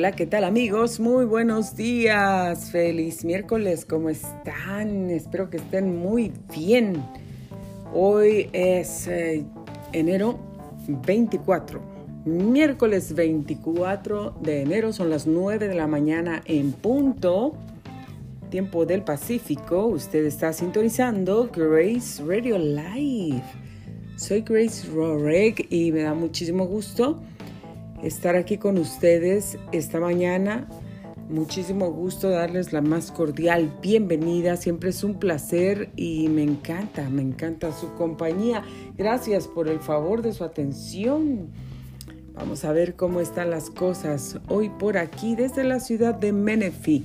Hola, ¿qué tal amigos? Muy buenos días. Feliz miércoles, ¿cómo están? Espero que estén muy bien. Hoy es eh, enero 24. Miércoles 24 de enero son las 9 de la mañana en punto. Tiempo del Pacífico. Usted está sintonizando Grace Radio Live. Soy Grace Rorek y me da muchísimo gusto estar aquí con ustedes esta mañana. Muchísimo gusto darles la más cordial bienvenida. Siempre es un placer y me encanta, me encanta su compañía. Gracias por el favor de su atención. Vamos a ver cómo están las cosas hoy por aquí desde la ciudad de Menifee,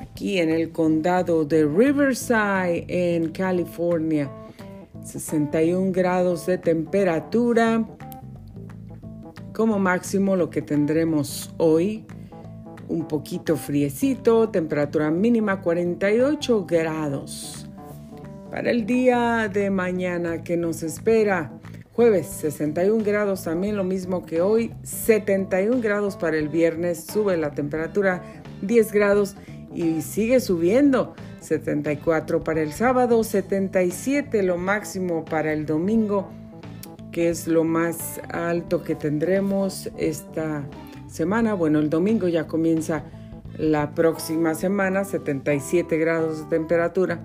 aquí en el condado de Riverside, en California. 61 grados de temperatura como máximo lo que tendremos hoy, un poquito friecito, temperatura mínima 48 grados. Para el día de mañana que nos espera, jueves 61 grados, también lo mismo que hoy, 71 grados para el viernes, sube la temperatura 10 grados y sigue subiendo. 74 para el sábado, 77 lo máximo para el domingo que es lo más alto que tendremos esta semana. Bueno, el domingo ya comienza la próxima semana, 77 grados de temperatura.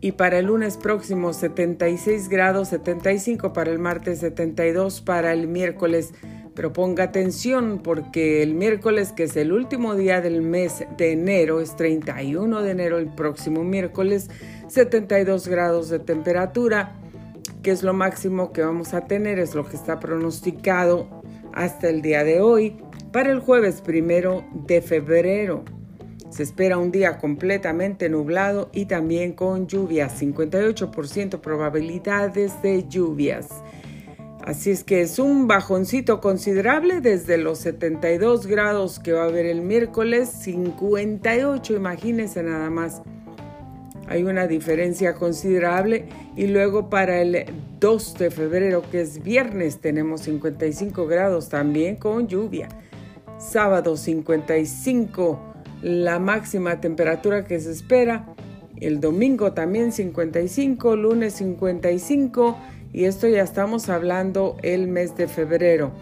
Y para el lunes próximo 76 grados, 75 para el martes, 72 para el miércoles. Pero ponga atención porque el miércoles, que es el último día del mes de enero, es 31 de enero, el próximo miércoles, 72 grados de temperatura que es lo máximo que vamos a tener, es lo que está pronosticado hasta el día de hoy para el jueves primero de febrero. Se espera un día completamente nublado y también con lluvias, 58% probabilidades de lluvias. Así es que es un bajoncito considerable desde los 72 grados que va a haber el miércoles, 58, imagínense nada más hay una diferencia considerable y luego para el 2 de febrero que es viernes tenemos 55 grados también con lluvia. Sábado 55 la máxima temperatura que se espera. El domingo también 55, lunes 55 y esto ya estamos hablando el mes de febrero.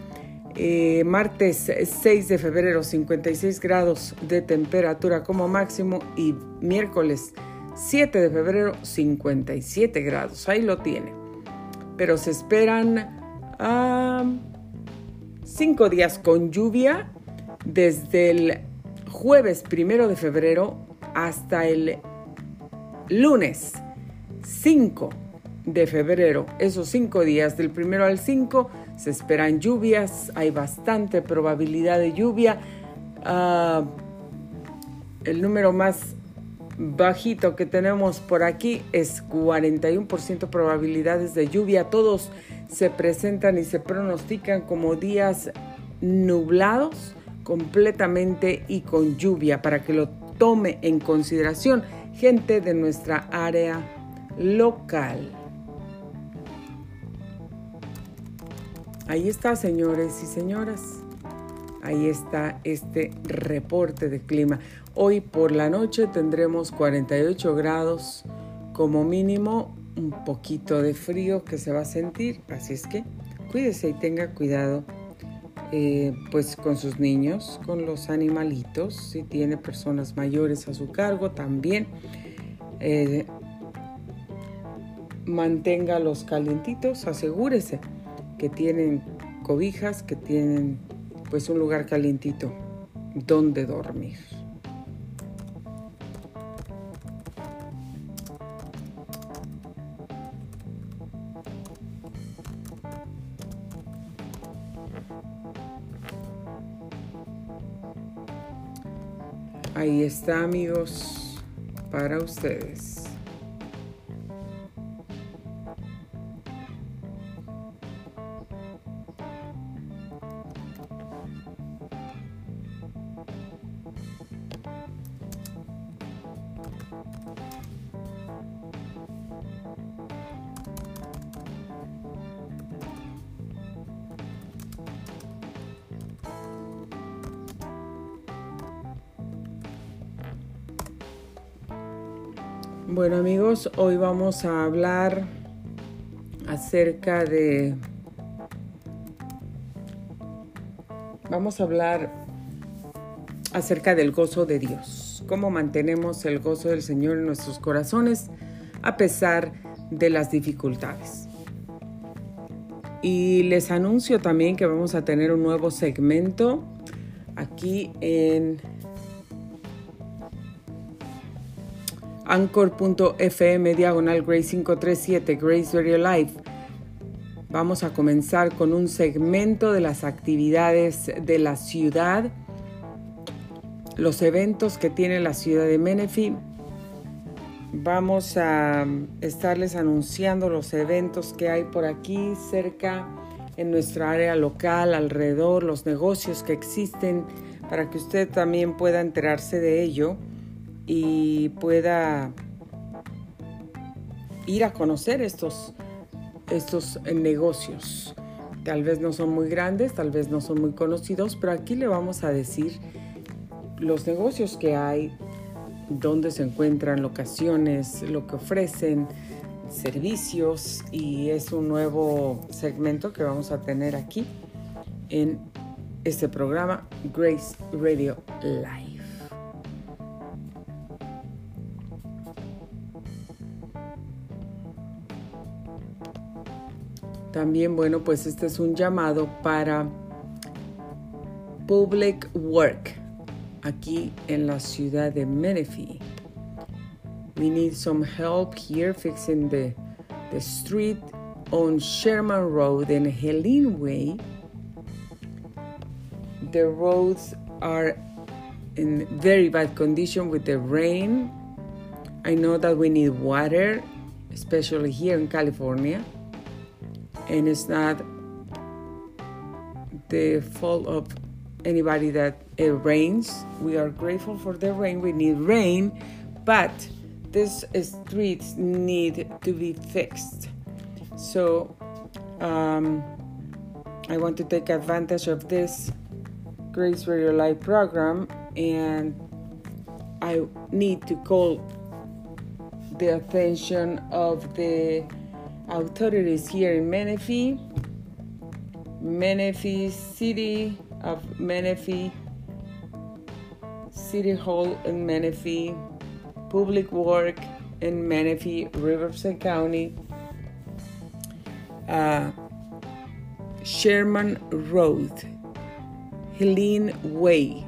Eh, martes 6 de febrero 56 grados de temperatura como máximo y miércoles 7 de febrero 57 grados, ahí lo tiene. Pero se esperan 5 días con lluvia desde el jueves 1 de febrero hasta el lunes 5 de febrero. Esos 5 días, del 1 al 5, se esperan lluvias, hay bastante probabilidad de lluvia. Ah, el número más bajito que tenemos por aquí es 41% probabilidades de lluvia. Todos se presentan y se pronostican como días nublados completamente y con lluvia para que lo tome en consideración gente de nuestra área local. Ahí está, señores y señoras. Ahí está este reporte de clima. Hoy por la noche tendremos 48 grados como mínimo, un poquito de frío que se va a sentir, así es que cuídese y tenga cuidado eh, pues con sus niños, con los animalitos, si tiene personas mayores a su cargo también. Eh, mantenga los calientitos, asegúrese que tienen cobijas, que tienen pues un lugar calientito donde dormir. Ahí está amigos para ustedes. Bueno amigos, hoy vamos a hablar acerca de... Vamos a hablar acerca del gozo de Dios. Cómo mantenemos el gozo del Señor en nuestros corazones a pesar de las dificultades. Y les anuncio también que vamos a tener un nuevo segmento aquí en anchor.fm diagonal Grace 537 Grace Radio Live. Vamos a comenzar con un segmento de las actividades de la ciudad, los eventos que tiene la ciudad de Menifee. Vamos a estarles anunciando los eventos que hay por aquí cerca en nuestra área local, alrededor, los negocios que existen, para que usted también pueda enterarse de ello y pueda ir a conocer estos, estos negocios. Tal vez no son muy grandes, tal vez no son muy conocidos, pero aquí le vamos a decir los negocios que hay, dónde se encuentran, locaciones, lo que ofrecen, servicios y es un nuevo segmento que vamos a tener aquí en este programa Grace Radio Live. También, bueno, pues este es un llamado para Public Work aquí en la ciudad de Menifee. We need some help here fixing the, the street on Sherman Road and Helene Way. The roads are in very bad condition with the rain. I know that we need water, especially here in California and it's not the fault of anybody that it rains. We are grateful for the rain. We need rain, but these streets need to be fixed. So um, I want to take advantage of this Grace Radio Live program and I need to call the attention of the authorities here in Menifee, Menifee City of Menifee, City Hall in Menifee, Public Work in Menifee, Riverside County, uh, Sherman Road, Helene Way.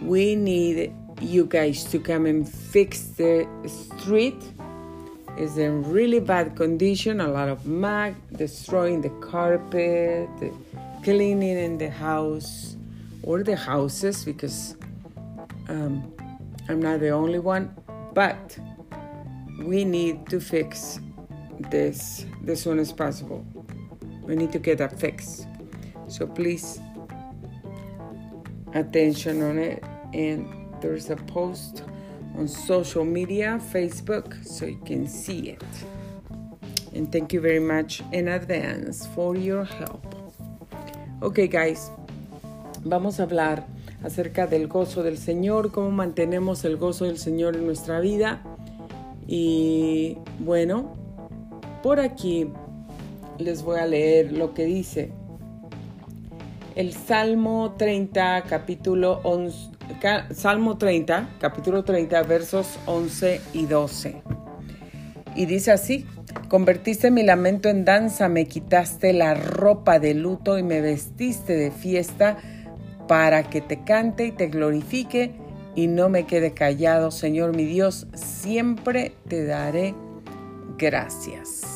We need you guys to come and fix the street is in really bad condition, a lot of mud, destroying the carpet, cleaning in the house or the houses because um, I'm not the only one, but we need to fix this as soon as possible. We need to get a fix. So please attention on it and there's a post on social media, Facebook, so you can see it. And thank you very much in advance for your help. Ok, guys, vamos a hablar acerca del gozo del Señor, cómo mantenemos el gozo del Señor en nuestra vida. Y bueno, por aquí les voy a leer lo que dice el Salmo 30, capítulo 11, Salmo 30, capítulo 30, versos 11 y 12. Y dice así, convertiste mi lamento en danza, me quitaste la ropa de luto y me vestiste de fiesta para que te cante y te glorifique y no me quede callado, Señor mi Dios, siempre te daré gracias.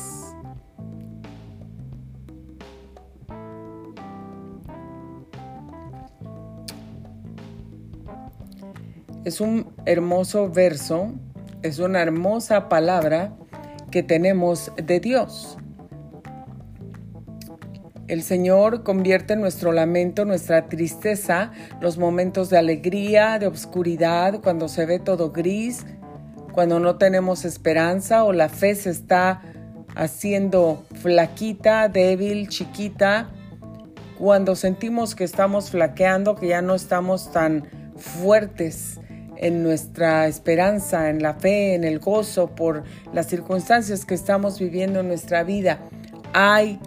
Es un hermoso verso, es una hermosa palabra que tenemos de Dios. El Señor convierte nuestro lamento, nuestra tristeza, los momentos de alegría, de obscuridad, cuando se ve todo gris, cuando no tenemos esperanza o la fe se está haciendo flaquita, débil, chiquita, cuando sentimos que estamos flaqueando, que ya no estamos tan fuertes en nuestra esperanza, en la fe, en el gozo por las circunstancias que estamos viviendo en nuestra vida. Hay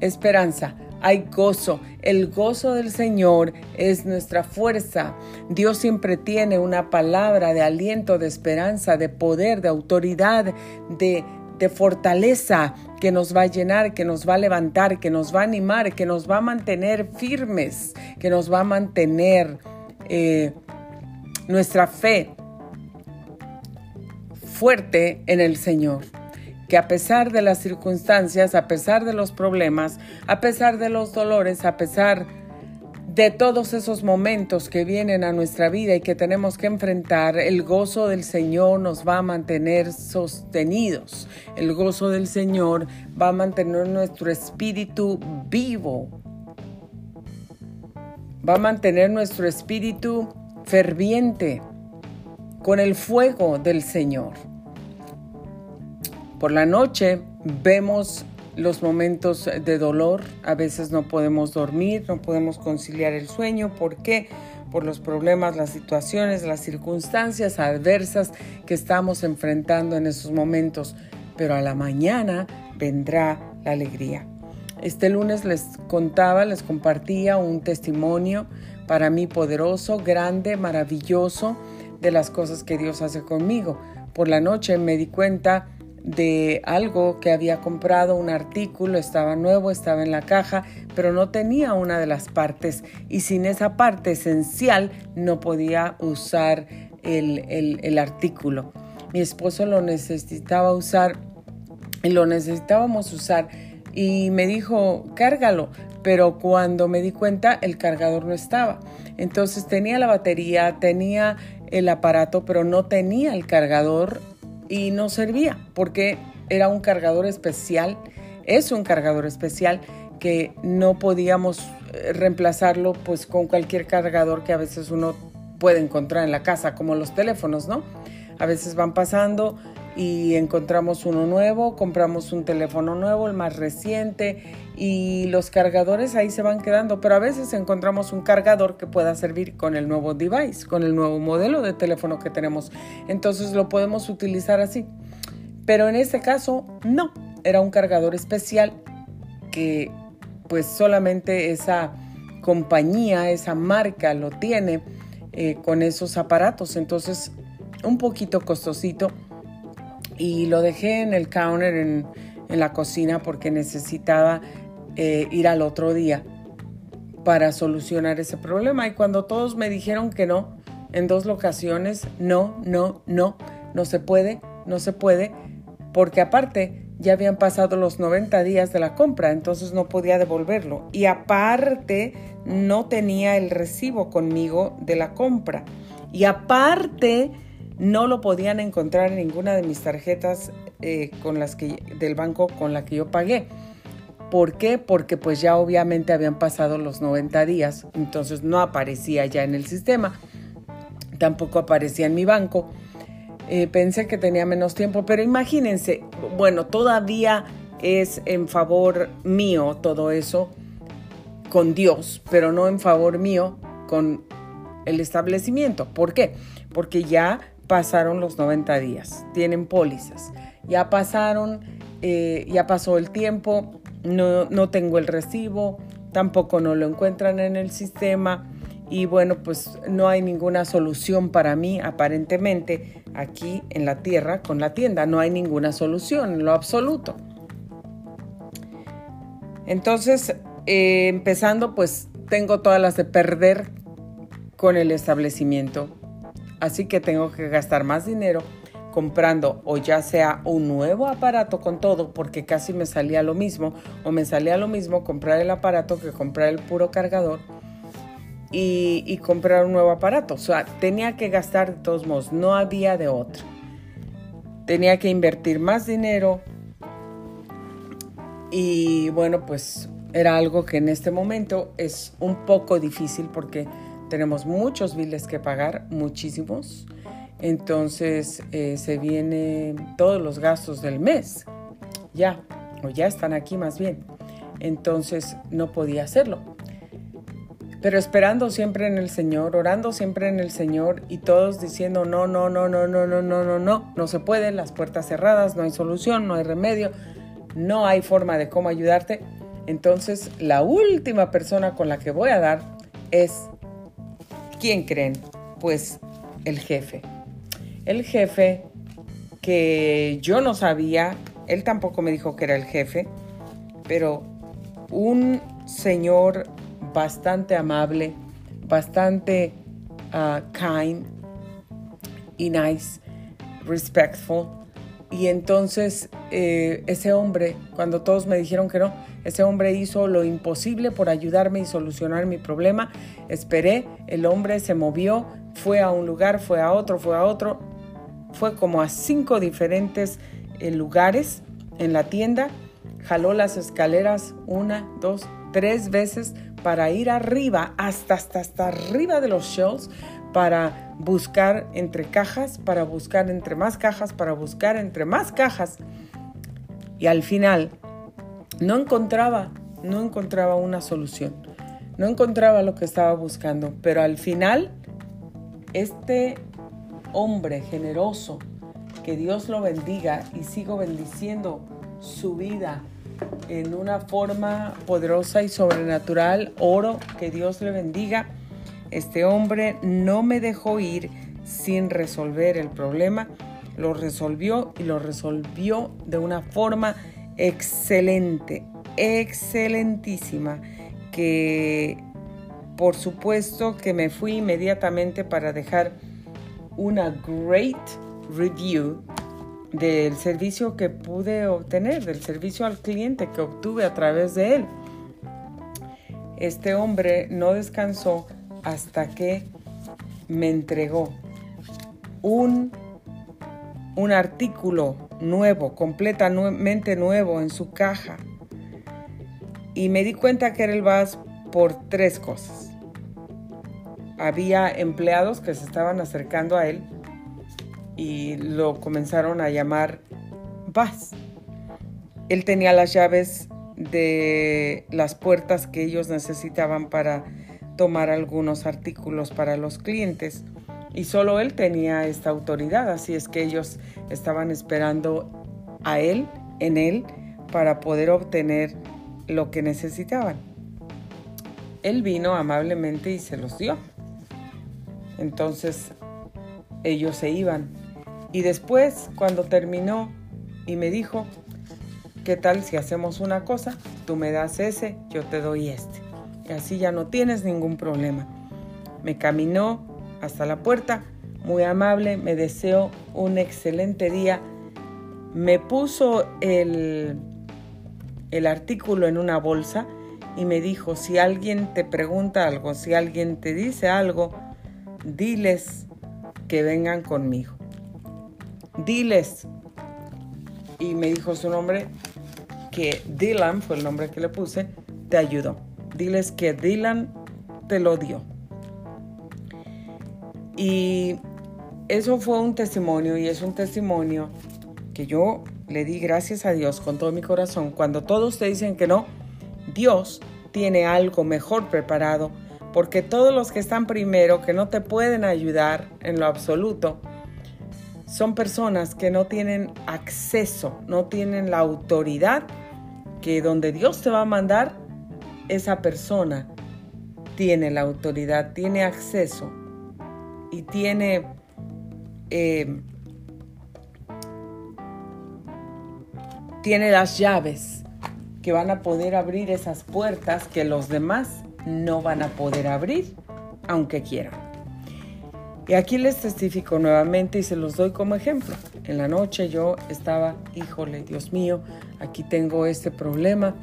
esperanza, hay gozo. El gozo del Señor es nuestra fuerza. Dios siempre tiene una palabra de aliento, de esperanza, de poder, de autoridad, de, de fortaleza que nos va a llenar, que nos va a levantar, que nos va a animar, que nos va a mantener firmes, que nos va a mantener eh, nuestra fe fuerte en el Señor que a pesar de las circunstancias, a pesar de los problemas, a pesar de los dolores, a pesar de todos esos momentos que vienen a nuestra vida y que tenemos que enfrentar, el gozo del Señor nos va a mantener sostenidos. El gozo del Señor va a mantener nuestro espíritu vivo. Va a mantener nuestro espíritu ferviente con el fuego del Señor. Por la noche vemos los momentos de dolor, a veces no podemos dormir, no podemos conciliar el sueño. ¿Por qué? Por los problemas, las situaciones, las circunstancias adversas que estamos enfrentando en esos momentos. Pero a la mañana vendrá la alegría. Este lunes les contaba, les compartía un testimonio para mí poderoso, grande, maravilloso de las cosas que Dios hace conmigo. Por la noche me di cuenta de algo que había comprado, un artículo, estaba nuevo, estaba en la caja, pero no tenía una de las partes y sin esa parte esencial no podía usar el, el artículo. Mi esposo lo necesitaba usar lo necesitábamos usar y me dijo, cárgalo, pero cuando me di cuenta el cargador no estaba. Entonces tenía la batería, tenía el aparato, pero no tenía el cargador y no servía porque era un cargador especial, es un cargador especial que no podíamos eh, reemplazarlo pues con cualquier cargador que a veces uno puede encontrar en la casa, como los teléfonos, ¿no? A veces van pasando y encontramos uno nuevo, compramos un teléfono nuevo, el más reciente, y los cargadores ahí se van quedando, pero a veces encontramos un cargador que pueda servir con el nuevo device, con el nuevo modelo de teléfono que tenemos. Entonces lo podemos utilizar así. Pero en este caso no, era un cargador especial que pues solamente esa compañía, esa marca lo tiene eh, con esos aparatos. Entonces un poquito costosito y lo dejé en el counter en, la cocina porque necesitaba eh, ir al otro día para solucionar ese problema. Y cuando todos me dijeron que no, en dos ocasiones, no, no, no, no se puede, no se puede, porque aparte ya habían pasado los 90 días de la compra, entonces no podía devolverlo. Y aparte no tenía el recibo conmigo de la compra. Y aparte no lo podían encontrar en ninguna de mis tarjetas eh, con las que, del banco con la que yo pagué. ¿Por qué? Porque pues ya obviamente habían pasado los 90 días, entonces no aparecía ya en el sistema, tampoco aparecía en mi banco. Eh, pensé que tenía menos tiempo, pero imagínense, bueno, todavía es en favor mío todo eso con Dios, pero no en favor mío con el establecimiento. ¿Por qué? Porque ya pasaron los 90 días, tienen pólizas, ya pasaron, eh, ya pasó el tiempo, no, no tengo el recibo, tampoco no lo encuentran en el sistema y bueno, pues no hay ninguna solución para mí aparentemente aquí en la tierra con la tienda, no hay ninguna solución en lo absoluto. Entonces, eh, empezando, pues tengo todas las de perder con el establecimiento Así que tengo que gastar más dinero comprando o ya sea un nuevo aparato con todo, porque casi me salía lo mismo, o me salía lo mismo comprar el aparato que comprar el puro cargador y, comprar un nuevo aparato. O sea, tenía que gastar de todos modos, no había de otro. Tenía que invertir más dinero y bueno, pues era algo que en este momento es un poco difícil porque tenemos muchos biles que pagar, muchísimos. Entonces eh, se vienen todos los gastos del mes, ya, o ya están aquí más bien. Entonces no podía hacerlo. pero esperando siempre en el Señor, orando siempre en el Señor y todos diciendo no, no, no, no, no, no, no, no, no, no se puede, las puertas cerradas, no hay solución, no hay remedio, no hay forma de cómo ayudarte. Entonces, la última persona con la que voy a dar es, ¿quién creen? Pues el jefe. El jefe que yo no sabía, él tampoco me dijo que era el jefe, pero un señor bastante amable, bastante uh, kind y nice, respectful. Y entonces eh, ese hombre, cuando todos me dijeron que no, ese hombre hizo lo imposible por ayudarme y solucionar mi problema. Esperé, el hombre se movió, fue a un lugar, fue a otro, fue a otro. Fue como a cinco diferentes eh, lugares en la tienda. Jaló las escaleras una, dos, tres veces para ir arriba, hasta, hasta, hasta arriba de los shelves, para buscar entre cajas, para buscar entre más cajas, para buscar entre más cajas. Y al final no encontraba, no encontraba una solución. No encontraba lo que estaba buscando, pero al final este hombre generoso, que Dios lo bendiga y sigo bendiciendo su vida en una forma poderosa y sobrenatural. Oro que Dios le bendiga. Este hombre no me dejó ir sin resolver el problema. Lo resolvió y lo resolvió de una forma excelente, excelentísima, que por supuesto que me fui inmediatamente para dejar una great review del servicio que pude obtener, del servicio al cliente que obtuve a través de él. Este hombre no descansó hasta que me entregó un, un artículo nuevo, completamente nuevo en su caja. Y me di cuenta que era el VAS por tres cosas. Había empleados que se estaban acercando a él y lo comenzaron a llamar Bas. Él tenía las llaves de las puertas que ellos necesitaban para tomar algunos artículos para los clientes y solo él tenía esta autoridad, así es que ellos estaban esperando a él, en él, para poder obtener lo que necesitaban. Él vino amablemente y se los dio. Entonces ellos se iban y después, cuando terminó y me dijo, ¿qué tal si hacemos una cosa? Tú me das ese, yo te doy este. Y así ya no tienes ningún problema. Me caminó hasta la puerta, muy amable, me deseó un excelente día. Me puso el, el artículo en una bolsa y me dijo, si alguien te pregunta algo, si alguien te dice algo, diles que vengan conmigo diles. Y me dijo su nombre, que Dylan, fue el nombre que le puse, te ayudó. Diles que Dylan te lo dio. Y eso fue un testimonio y es un testimonio que yo le di gracias a Dios con todo mi corazón. Cuando todos te dicen que no, Dios tiene algo mejor preparado porque todos los que están primero, que no te pueden ayudar en lo absoluto, son personas que no tienen acceso, no tienen la autoridad que donde Dios te va a mandar, esa persona tiene la autoridad, tiene acceso y tiene eh, tiene las llaves que van a poder abrir esas puertas que los demás no van a poder abrir aunque quieran. Y aquí les testifico nuevamente y se los doy como ejemplo. En la noche yo estaba, híjole, Dios mío, aquí tengo este problema,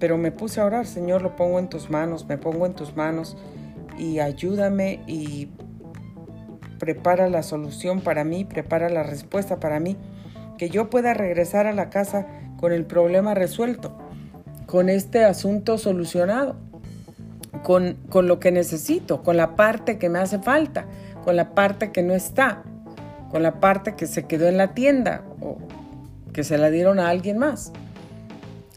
pero me puse a orar, Señor, lo pongo en tus manos, me pongo en tus manos y ayúdame y prepara la solución para mí, prepara la respuesta para mí, que yo pueda regresar a la casa con el problema resuelto, con este asunto solucionado, con, con lo que necesito, con la parte que me hace falta con la parte que no está, con la parte que se quedó en la tienda o que se la dieron a alguien más.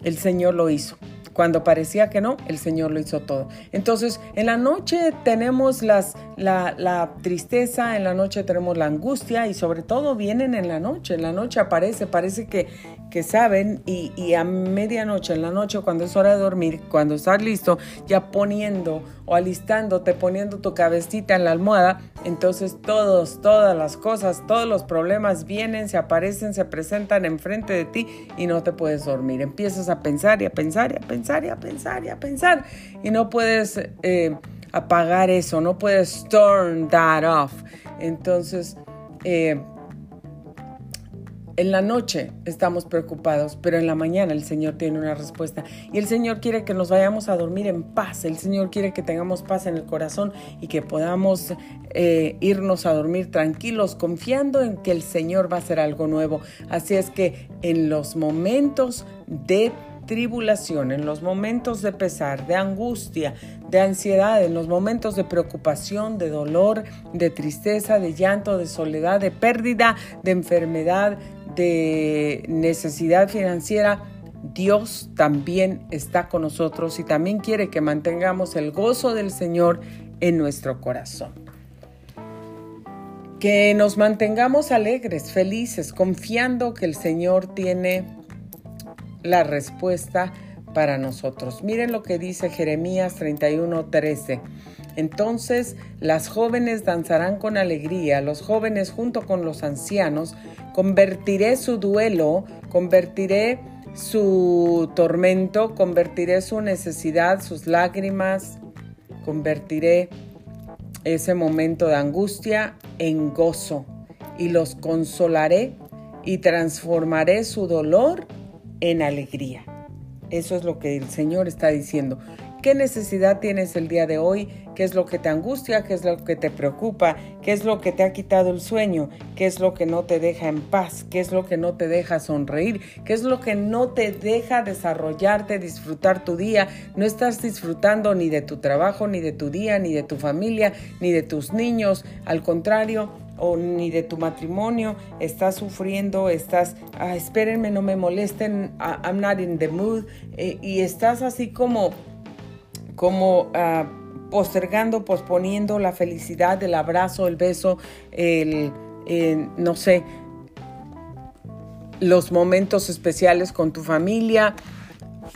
El Señor lo hizo. Cuando parecía que no, el Señor lo hizo todo. Entonces, en la noche tenemos la, tristeza, en la noche tenemos la angustia y sobre todo vienen en la noche. En la noche aparece, parece que, que saben y, y a medianoche, en la noche, cuando es hora de dormir, cuando estás listo, ya poniendo o alistándote, poniendo tu cabecita en la almohada, entonces todos, todas las cosas, todos los problemas vienen, se aparecen, se presentan enfrente de ti y no te puedes dormir. Empiezas a pensar y a pensar y a pensar y a pensar y a pensar y no puedes eh, apagar eso, no puedes turn that off. Entonces, eh, en la noche estamos preocupados, pero en la mañana el Señor tiene una respuesta. Y el Señor quiere que nos vayamos a dormir en paz. El Señor quiere que tengamos paz en el corazón y que podamos eh, irnos a dormir tranquilos, confiando en que el Señor va a hacer algo nuevo. Así es que en los momentos de tribulación, en los momentos de pesar, de angustia, de ansiedad, en los momentos de preocupación, de dolor, de tristeza, de llanto, de soledad, de pérdida, de enfermedad, de necesidad financiera, Dios también está con nosotros y también quiere que mantengamos el gozo del Señor en nuestro corazón. Que nos mantengamos alegres, felices, confiando que el Señor tiene la respuesta para nosotros. Miren lo que dice Jeremías 31:13. Entonces las jóvenes danzarán con alegría, los jóvenes junto con los ancianos, convertiré su duelo, convertiré su tormento, convertiré su necesidad, sus lágrimas, convertiré ese momento de angustia en gozo y los consolaré y transformaré su dolor en alegría. Eso es lo que el Señor está diciendo. ¿Qué necesidad tienes el día de hoy? ¿Qué es lo que te angustia? ¿Qué es lo que te preocupa? ¿Qué es lo que te ha quitado el sueño? ¿Qué es lo que no te deja en paz? ¿Qué es lo que no te deja sonreír? ¿Qué es lo que no te deja desarrollarte, disfrutar tu día? No estás disfrutando ni de tu trabajo, ni de tu día, ni de tu familia, ni de tus niños. Al contrario, o ni de tu matrimonio, estás sufriendo, estás, ah, espérenme, no me molesten, ah, I'm not in the mood, eh, y estás así como, como ah, postergando, posponiendo la felicidad, el abrazo, el beso, el, no sé, los momentos especiales con tu familia,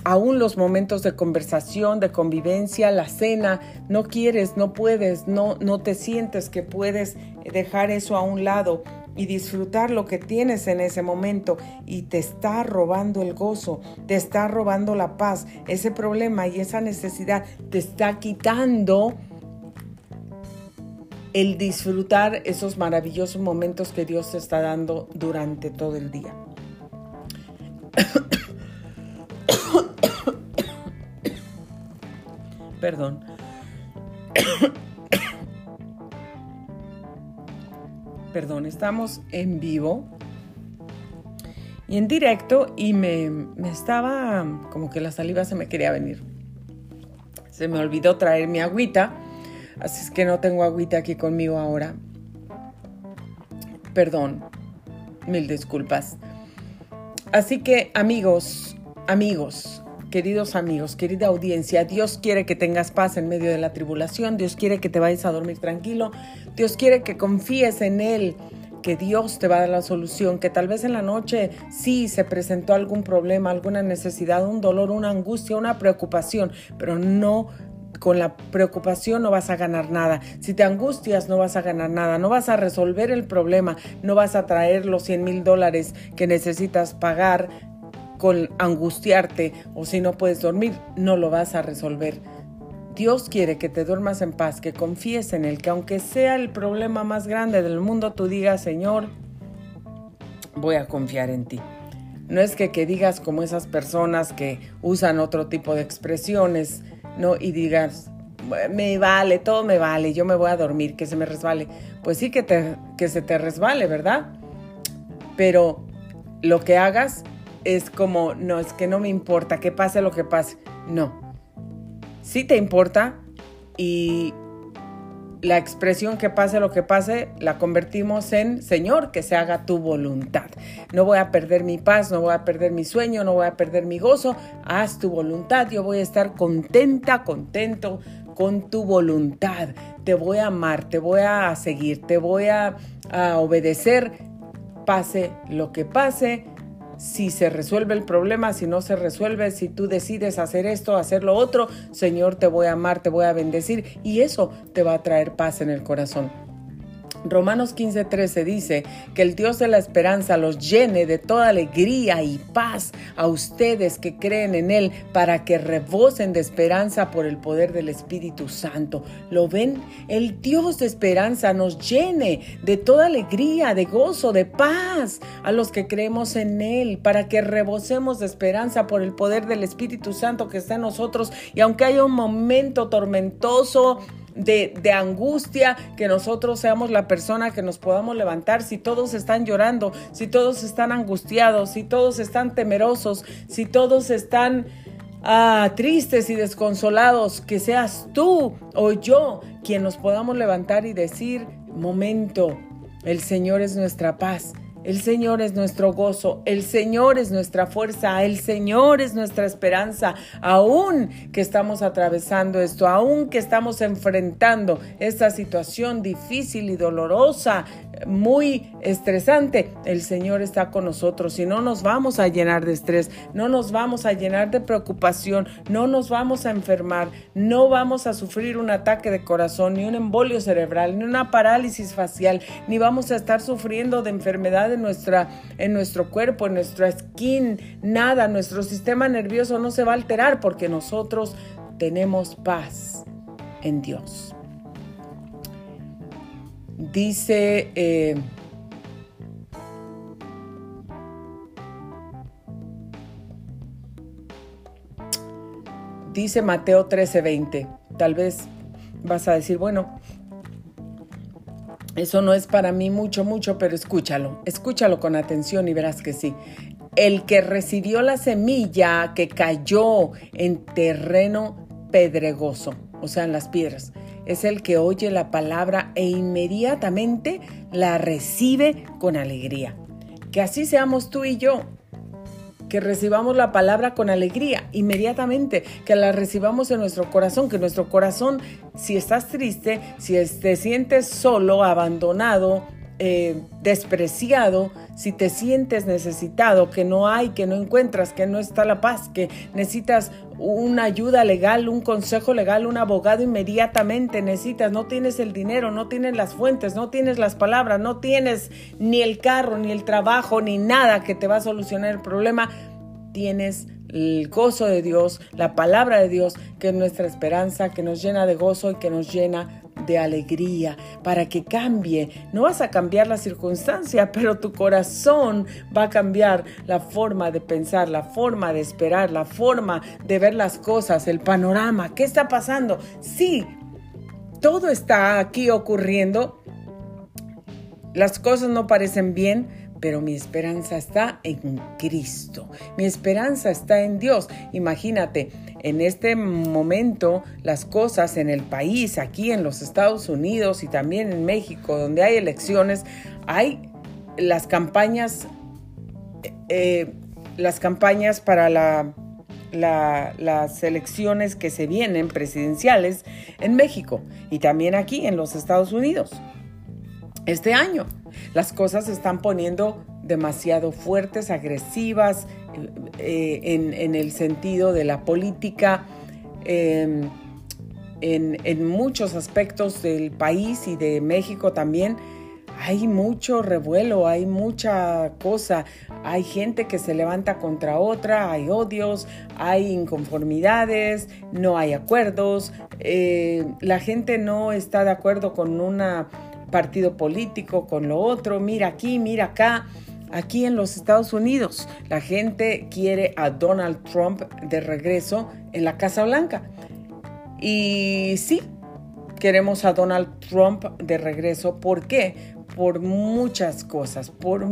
aún los momentos de conversación, de convivencia, la cena, no quieres, no puedes, no, no te sientes que puedes dejar eso a un lado y disfrutar lo que tienes en ese momento y te está robando el gozo, te está robando la paz, ese problema y esa necesidad te está quitando el disfrutar esos maravillosos momentos que Dios te está dando durante todo el día. Perdón. Perdón, estamos en vivo y en directo y me, me, estaba como que la saliva se me quería venir. Se me olvidó traer mi agüita, así es que no tengo agüita aquí conmigo ahora. Perdón, mil disculpas. Así que amigos, amigos, queridos amigos, querida audiencia, Dios quiere que tengas paz en medio de la tribulación, Dios quiere que te vayas a dormir tranquilo, Dios quiere que confíes en Él, que Dios te va a dar la solución, que tal vez en la noche sí se presentó algún problema, alguna necesidad, un dolor, una angustia, una preocupación, pero no con la preocupación no vas a ganar nada. Si te angustias no vas a ganar nada, no vas a resolver el problema, no vas a traer los 100 mil dólares que necesitas pagar con angustiarte o si no puedes dormir, no lo vas a resolver. Dios quiere que te duermas en paz, que confíes en Él, que aunque sea el problema más grande del mundo, tú digas, Señor, voy a confiar en ti. No es que, que digas como esas personas que usan otro tipo de expresiones, ¿no? Y digas, me vale, todo me vale, yo me voy a dormir, que se me resbale. Pues sí que, te, que se te resbale, ¿verdad? Pero lo que hagas es como, no, es que no me importa, que pase lo que pase. No. Sí te importa y la expresión que pase lo que pase la convertimos en Señor, que se haga tu voluntad. No voy a perder mi paz, no voy a perder mi sueño, no voy a perder mi gozo. Haz tu voluntad, yo voy a estar contenta, contento con tu voluntad. Te voy a amar, te voy a seguir, te voy a, a obedecer, pase lo que pase, si se resuelve el problema, si no se resuelve, si tú decides hacer esto, hacer lo otro, Señor, te voy a amar, te voy a bendecir y eso te va a traer paz en el corazón. Romanos 15:13 dice que el Dios de la esperanza los llene de toda alegría y paz a ustedes que creen en Él para que rebosen de esperanza por el poder del Espíritu Santo. ¿Lo ven? El Dios de esperanza nos llene de toda alegría, de gozo, de paz a los que creemos en Él para que rebosemos de esperanza por el poder del Espíritu Santo que está en nosotros y aunque haya un momento tormentoso, de, angustia, que nosotros seamos la persona que nos podamos levantar. Si todos están llorando, si todos están angustiados, si todos están temerosos, si todos están ah, tristes y desconsolados, que seas tú o yo quien nos podamos levantar y decir, momento, el Señor es nuestra paz. El Señor es nuestro gozo, el Señor es nuestra fuerza, el Señor es nuestra esperanza, aún que estamos atravesando esto, aún que estamos enfrentando esta situación difícil y dolorosa, muy estresante, el Señor está con nosotros y no nos vamos a llenar de estrés, no nos vamos a llenar de preocupación, no nos vamos a enfermar, no vamos a sufrir un ataque de corazón, ni un embolio cerebral, ni una parálisis facial, ni vamos a estar sufriendo de enfermedades en, nuestra, en nuestro cuerpo, en nuestra skin, nada, nuestro sistema nervioso no se va a alterar porque nosotros tenemos paz en Dios. Dice... Eh, dice Mateo 13:20. Tal vez vas a decir, bueno, eso no es para mí mucho, mucho, pero escúchalo, escúchalo con atención y verás que sí. El que recibió la semilla que cayó en terreno pedregoso, o sea, en las piedras, es el que oye la palabra e inmediatamente la recibe con alegría. Que así seamos tú y yo. Que recibamos la palabra con alegría inmediatamente, que la recibamos en nuestro corazón, que nuestro corazón, si estás triste, si te sientes solo, abandonado, eh, despreciado, si te sientes necesitado, que no hay, que no encuentras, que no está la paz, que necesitas una ayuda legal, un consejo legal, un abogado inmediatamente necesitas, no tienes el dinero, no tienes las fuentes, no tienes las palabras, no tienes ni el carro, ni el trabajo, ni nada que te va a solucionar el problema, tienes el gozo de Dios, la palabra de Dios, que es nuestra esperanza, que nos llena de gozo y que nos llena de alegría, para que cambie. No vas a cambiar la circunstancia, pero tu corazón va a cambiar la forma de pensar, la forma de esperar, la forma de ver las cosas, el panorama. ¿Qué está pasando? Sí, todo está aquí ocurriendo. Las cosas no parecen bien, pero mi esperanza está en Cristo. Mi esperanza está en Dios. Imagínate, en este momento las cosas en el país, aquí en los Estados Unidos y también en México, donde hay elecciones, hay las campañas, eh, las campañas para la, las elecciones que se vienen presidenciales en México y también aquí en los Estados Unidos. Este año las cosas se están poniendo demasiado fuertes, agresivas, eh, en, el sentido de la política, em, en, muchos aspectos del país y de México también. Hay mucho revuelo, hay mucha cosa, hay gente que se levanta contra otra, hay odios, hay inconformidades, no hay acuerdos, eh, la gente no está de acuerdo con una partido político, con lo otro, mira aquí, mira acá. Aquí en los Estados Unidos, la gente quiere a Donald Trump de regreso en la Casa Blanca. Y sí, queremos a Donald Trump de regreso. ¿Por qué? Por muchas cosas, por,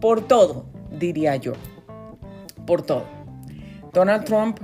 por todo, diría yo. Por todo. Donald Trump,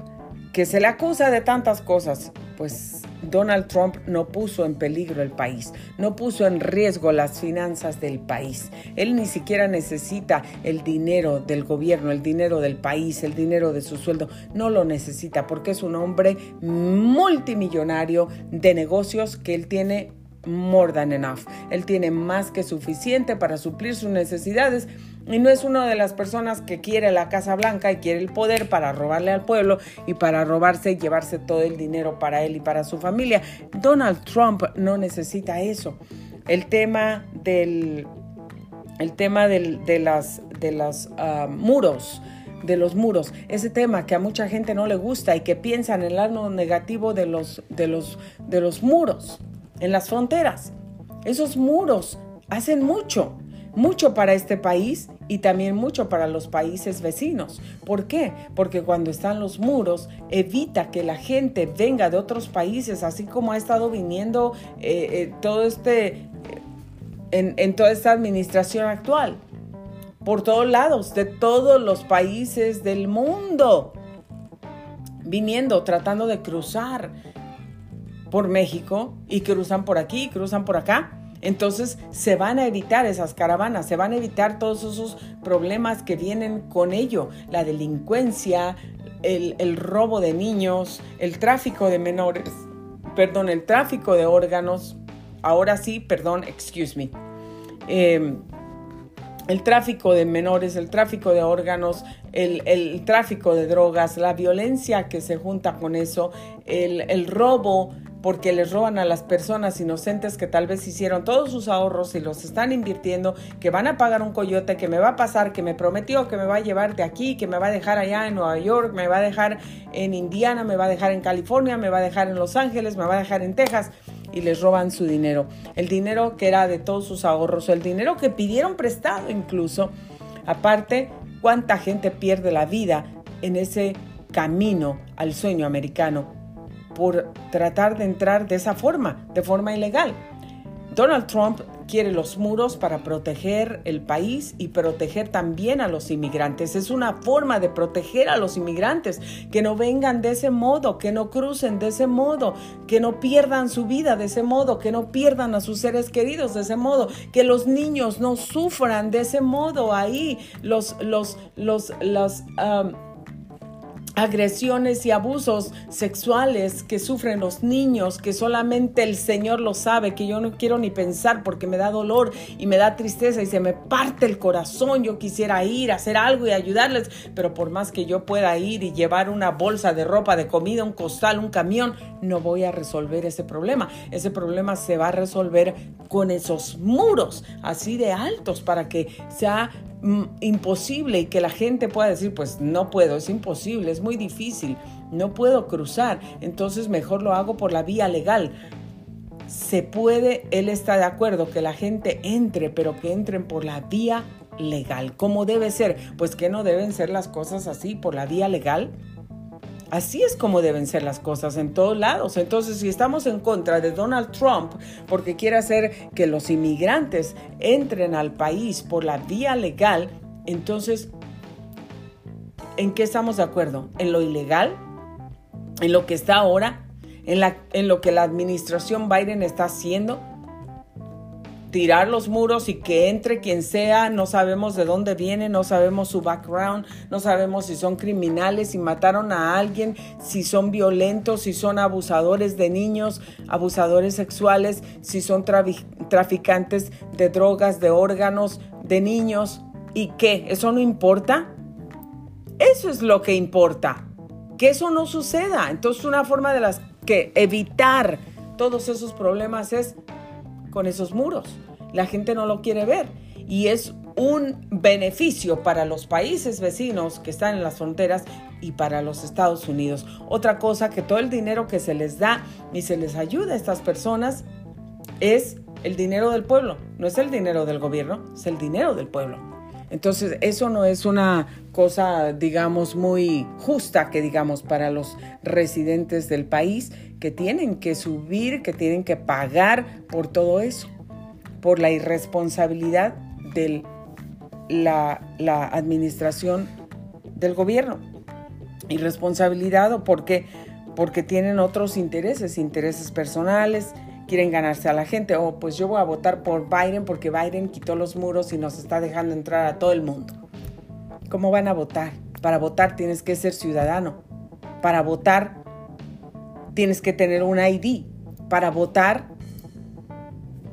que se le acusa de tantas cosas, pues Donald Trump no puso en peligro el país, no puso en riesgo las finanzas del país. Él ni siquiera necesita el dinero del gobierno, el dinero del país, el dinero de su sueldo. No lo necesita porque es un hombre multimillonario de negocios que él tiene more than enough. Él tiene más que suficiente para suplir sus necesidades y no es una de las personas que quiere la Casa Blanca y quiere el poder para robarle al pueblo y para robarse y llevarse todo el dinero para él y para su familia. Donald Trump no necesita eso. El tema del, el tema de las, de las ah, muros de los muros, ese tema que a mucha gente no le gusta y que piensa en el lado negativo de los, de los, de los muros en las fronteras. Esos muros hacen mucho, mucho para este país y también mucho para los países vecinos. ¿Por qué? Porque cuando están los muros evita que la gente venga de otros países, así como ha estado viniendo eh, eh, todo este, en, en toda esta administración actual, por todos lados, de todos los países del mundo, viniendo, tratando de cruzar por México y cruzan por aquí, cruzan por acá. Entonces se van a evitar esas caravanas, se van a evitar todos esos problemas que vienen con ello, la delincuencia, el, robo de niños, el tráfico de menores, perdón, el tráfico de órganos, ahora sí, perdón, excuse me. Em, el tráfico de menores, el tráfico de órganos, el, tráfico de drogas, la violencia que se junta con eso, el robo porque les roban a las personas inocentes que tal vez hicieron todos sus ahorros y los están invirtiendo, que van a pagar un coyote, que me va a pasar, que me prometió que me va a llevar de aquí, que me va a dejar allá en Nueva York, me va a dejar en Indiana, me va a dejar en California, me va a dejar en Los Ángeles, me va a dejar en Texas y les roban su dinero. El dinero que era de todos sus ahorros, el dinero que pidieron prestado incluso. Aparte, cuánta gente pierde la vida en ese camino al sueño americano por tratar de entrar de esa forma, de forma ilegal. Donald Trump quiere los muros para proteger el país y proteger también a los inmigrantes. Es una forma de proteger a los inmigrantes, que no vengan de ese modo, que no crucen de ese modo, que no pierdan su vida de ese modo, que no pierdan a sus seres queridos de ese modo, que los niños no sufran de ese modo ahí, los, los, los, los, um, agresiones y abusos sexuales que sufren los niños, que solamente el Señor lo sabe, que yo no quiero ni pensar porque me da dolor y me da tristeza y se me parte el corazón. Yo quisiera ir a hacer algo y ayudarles, pero por más que yo pueda ir y llevar una bolsa de ropa, de comida, un costal, un camión, no voy a resolver ese problema. Ese problema se va a resolver con esos muros así de altos para que sea imposible y que la gente pueda decir, pues no puedo, es imposible, es muy difícil, no puedo cruzar, entonces mejor lo hago por la vía legal. Se puede, él está de acuerdo que la gente entre, pero que entren por la vía legal. ¿Cómo debe ser? Pues que no deben ser las cosas así por la vía legal. Así es como deben ser las cosas en todos lados. Entonces, si estamos en contra de Donald Trump porque quiere hacer que los inmigrantes entren al país por la vía legal, entonces, ¿en qué estamos de acuerdo? ¿En lo ilegal? ¿En lo que está ahora? ¿En, lo que la administración Biden está haciendo? Tirar los muros y que entre quien sea, no sabemos de dónde viene, no sabemos su background, no sabemos si son criminales, si mataron a alguien, si son violentos, si son abusadores de niños, abusadores sexuales, si son traficantes de drogas, de órganos, de niños. ¿Y qué? ¿Eso no importa? Eso es lo que importa, que eso no suceda. Entonces una forma de las que evitar todos esos problemas es con esos muros. La gente no lo quiere ver y es un beneficio para los países vecinos que están en las fronteras y para los Estados Unidos. Otra cosa que todo el dinero que se les da y se les ayuda a estas personas es el dinero del pueblo, no es el dinero del gobierno, es el dinero del pueblo. Entonces, eso no es una cosa, digamos, muy justa que digamos para los residentes del país que tienen que subir, que tienen que pagar por todo eso, por la irresponsabilidad de la, administración del gobierno. Irresponsabilidad o porque porque tienen otros intereses, intereses personales, quieren ganarse a la gente. O pues yo voy a votar por Biden porque Biden quitó los muros y nos está dejando entrar a todo el mundo. ¿Cómo van a votar? Para votar tienes que ser ciudadano. Para votar tienes que tener un ID. Para votar,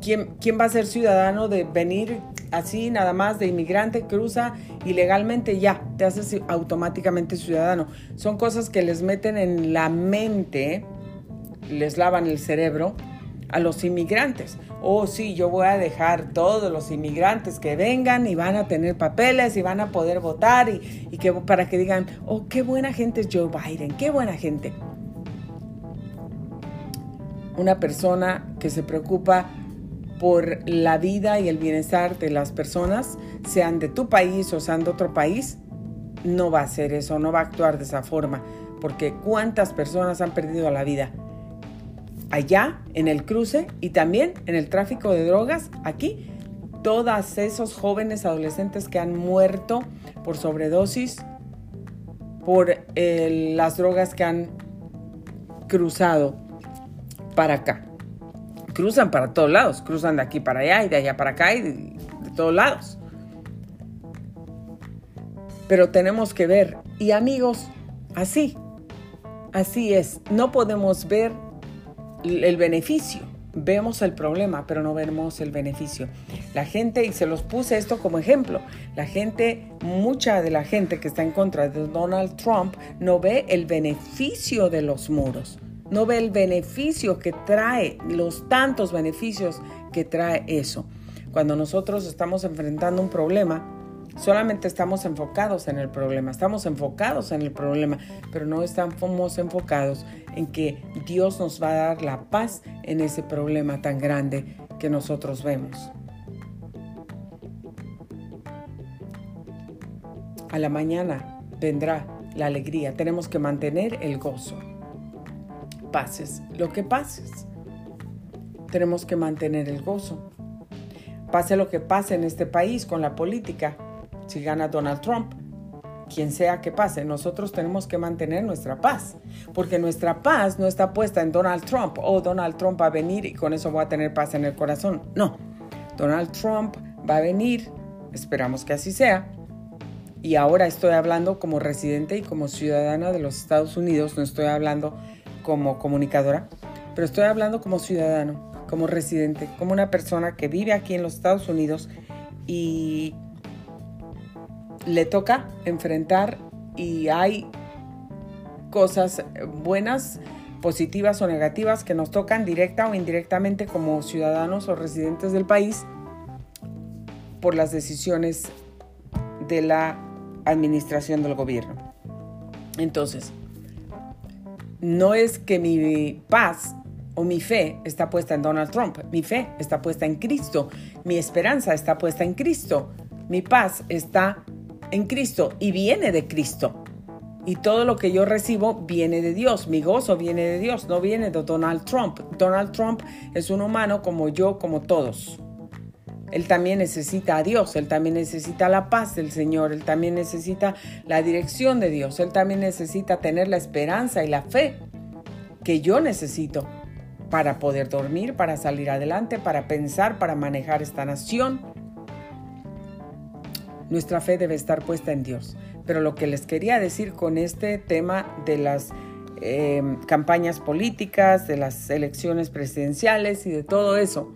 ¿quién, quién va a ser ciudadano de venir así nada más de inmigrante, cruza ilegalmente, ya, te haces automáticamente ciudadano. Son cosas que les meten en la mente, les lavan el cerebro a los inmigrantes. Oh, sí, yo voy a dejar todos los inmigrantes que vengan y van a tener papeles y van a poder votar y, y que para que digan, oh, qué buena gente es Joe Biden, qué buena gente. Una persona que se preocupa por la vida y el bienestar de las personas, sean de tu país o sean de otro país, no va a hacer eso, no va a actuar de esa forma, porque cuántas personas han perdido la vida allá en el cruce y también en el tráfico de drogas aquí. Todos esos jóvenes adolescentes que han muerto por sobredosis, por las drogas que han cruzado para acá cruzan para todos lados, cruzan de aquí para allá y de allá para acá y de, todos lados. Pero tenemos que ver, y amigos, así, así es, no podemos ver el beneficio. Vemos el problema, pero no vemos el beneficio. La gente, y se los puse esto como ejemplo, la gente, mucha de la gente que está en contra de Donald Trump no ve el beneficio de los muros no ve el beneficio que trae, los tantos beneficios que trae eso. Cuando nosotros estamos enfrentando un problema, solamente estamos enfocados en el problema, estamos enfocados en el problema, pero no estamos enfocados en que Dios nos va a dar la paz en ese problema tan grande que nosotros vemos. A la mañana vendrá la alegría, tenemos que mantener el gozo pases lo que pases. Tenemos que mantener el gozo. Pase lo que pase en este país con la política, si gana Donald Trump, quien sea que pase, nosotros tenemos que mantener nuestra paz, porque nuestra paz no está puesta en Donald Trump, oh, Donald Trump va a venir y con eso voy a tener paz en el corazón. No, Donald Trump va a venir, esperamos que así sea, y ahora estoy hablando como residente y como ciudadana de los Estados Unidos, no estoy hablando como comunicadora, pero estoy hablando como ciudadano, como residente, como una persona que vive aquí en los Estados Unidos y le toca enfrentar y hay cosas buenas, positivas o negativas que nos tocan directa o indirectamente como ciudadanos o residentes del país por las decisiones de la administración del gobierno. Entonces, no es que mi paz o mi fe está puesta en Donald Trump, mi fe está puesta en Cristo, mi esperanza está puesta en Cristo, mi paz está en Cristo y viene de Cristo. Y todo lo que yo recibo viene de Dios, mi gozo viene de Dios, no viene de Donald Trump. Donald Trump es un humano como yo, como todos. Él también necesita a Dios, él también necesita la paz del Señor, él también necesita la dirección de Dios, él también necesita tener la esperanza y la fe que yo necesito para poder dormir, para salir adelante, para pensar, para manejar esta nación. Nuestra fe debe estar puesta en Dios. Pero lo que les quería decir con este tema de las eh, campañas políticas, de las elecciones presidenciales y de todo eso,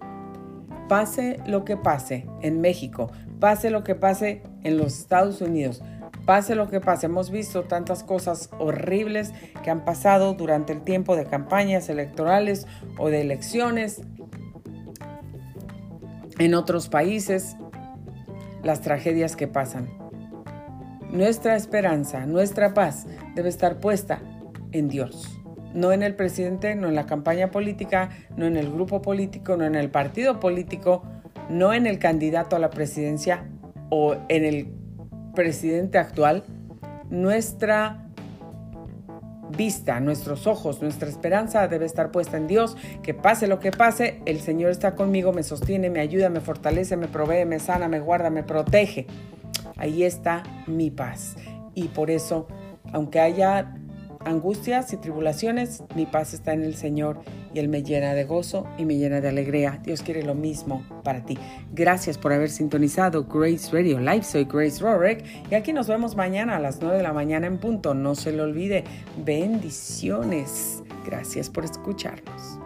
pase lo que pase en México, pase lo que pase en los Estados Unidos, pase lo que pase, hemos visto tantas cosas horribles que han pasado durante el tiempo de campañas electorales o de elecciones en otros países, las tragedias que pasan. Nuestra esperanza, nuestra paz debe estar puesta en Dios no en el presidente, no en la campaña política, no en el grupo político, no en el partido político, no en el candidato a la presidencia o en el presidente actual. Nuestra vista, nuestros ojos, nuestra esperanza debe estar puesta en Dios, que pase lo que pase, el Señor está conmigo, me sostiene, me ayuda, me fortalece, me provee, me sana, me guarda, me protege. Ahí está mi paz. Y por eso, aunque haya angustias y tribulaciones, mi paz está en el Señor y Él me llena de gozo y me llena de alegría. Dios quiere lo mismo para ti. Gracias por haber sintonizado Grace Radio Live. Soy Grace Rorick y aquí nos vemos mañana a las 9 de la mañana en punto. No se lo olvide. Bendiciones. Gracias por escucharnos.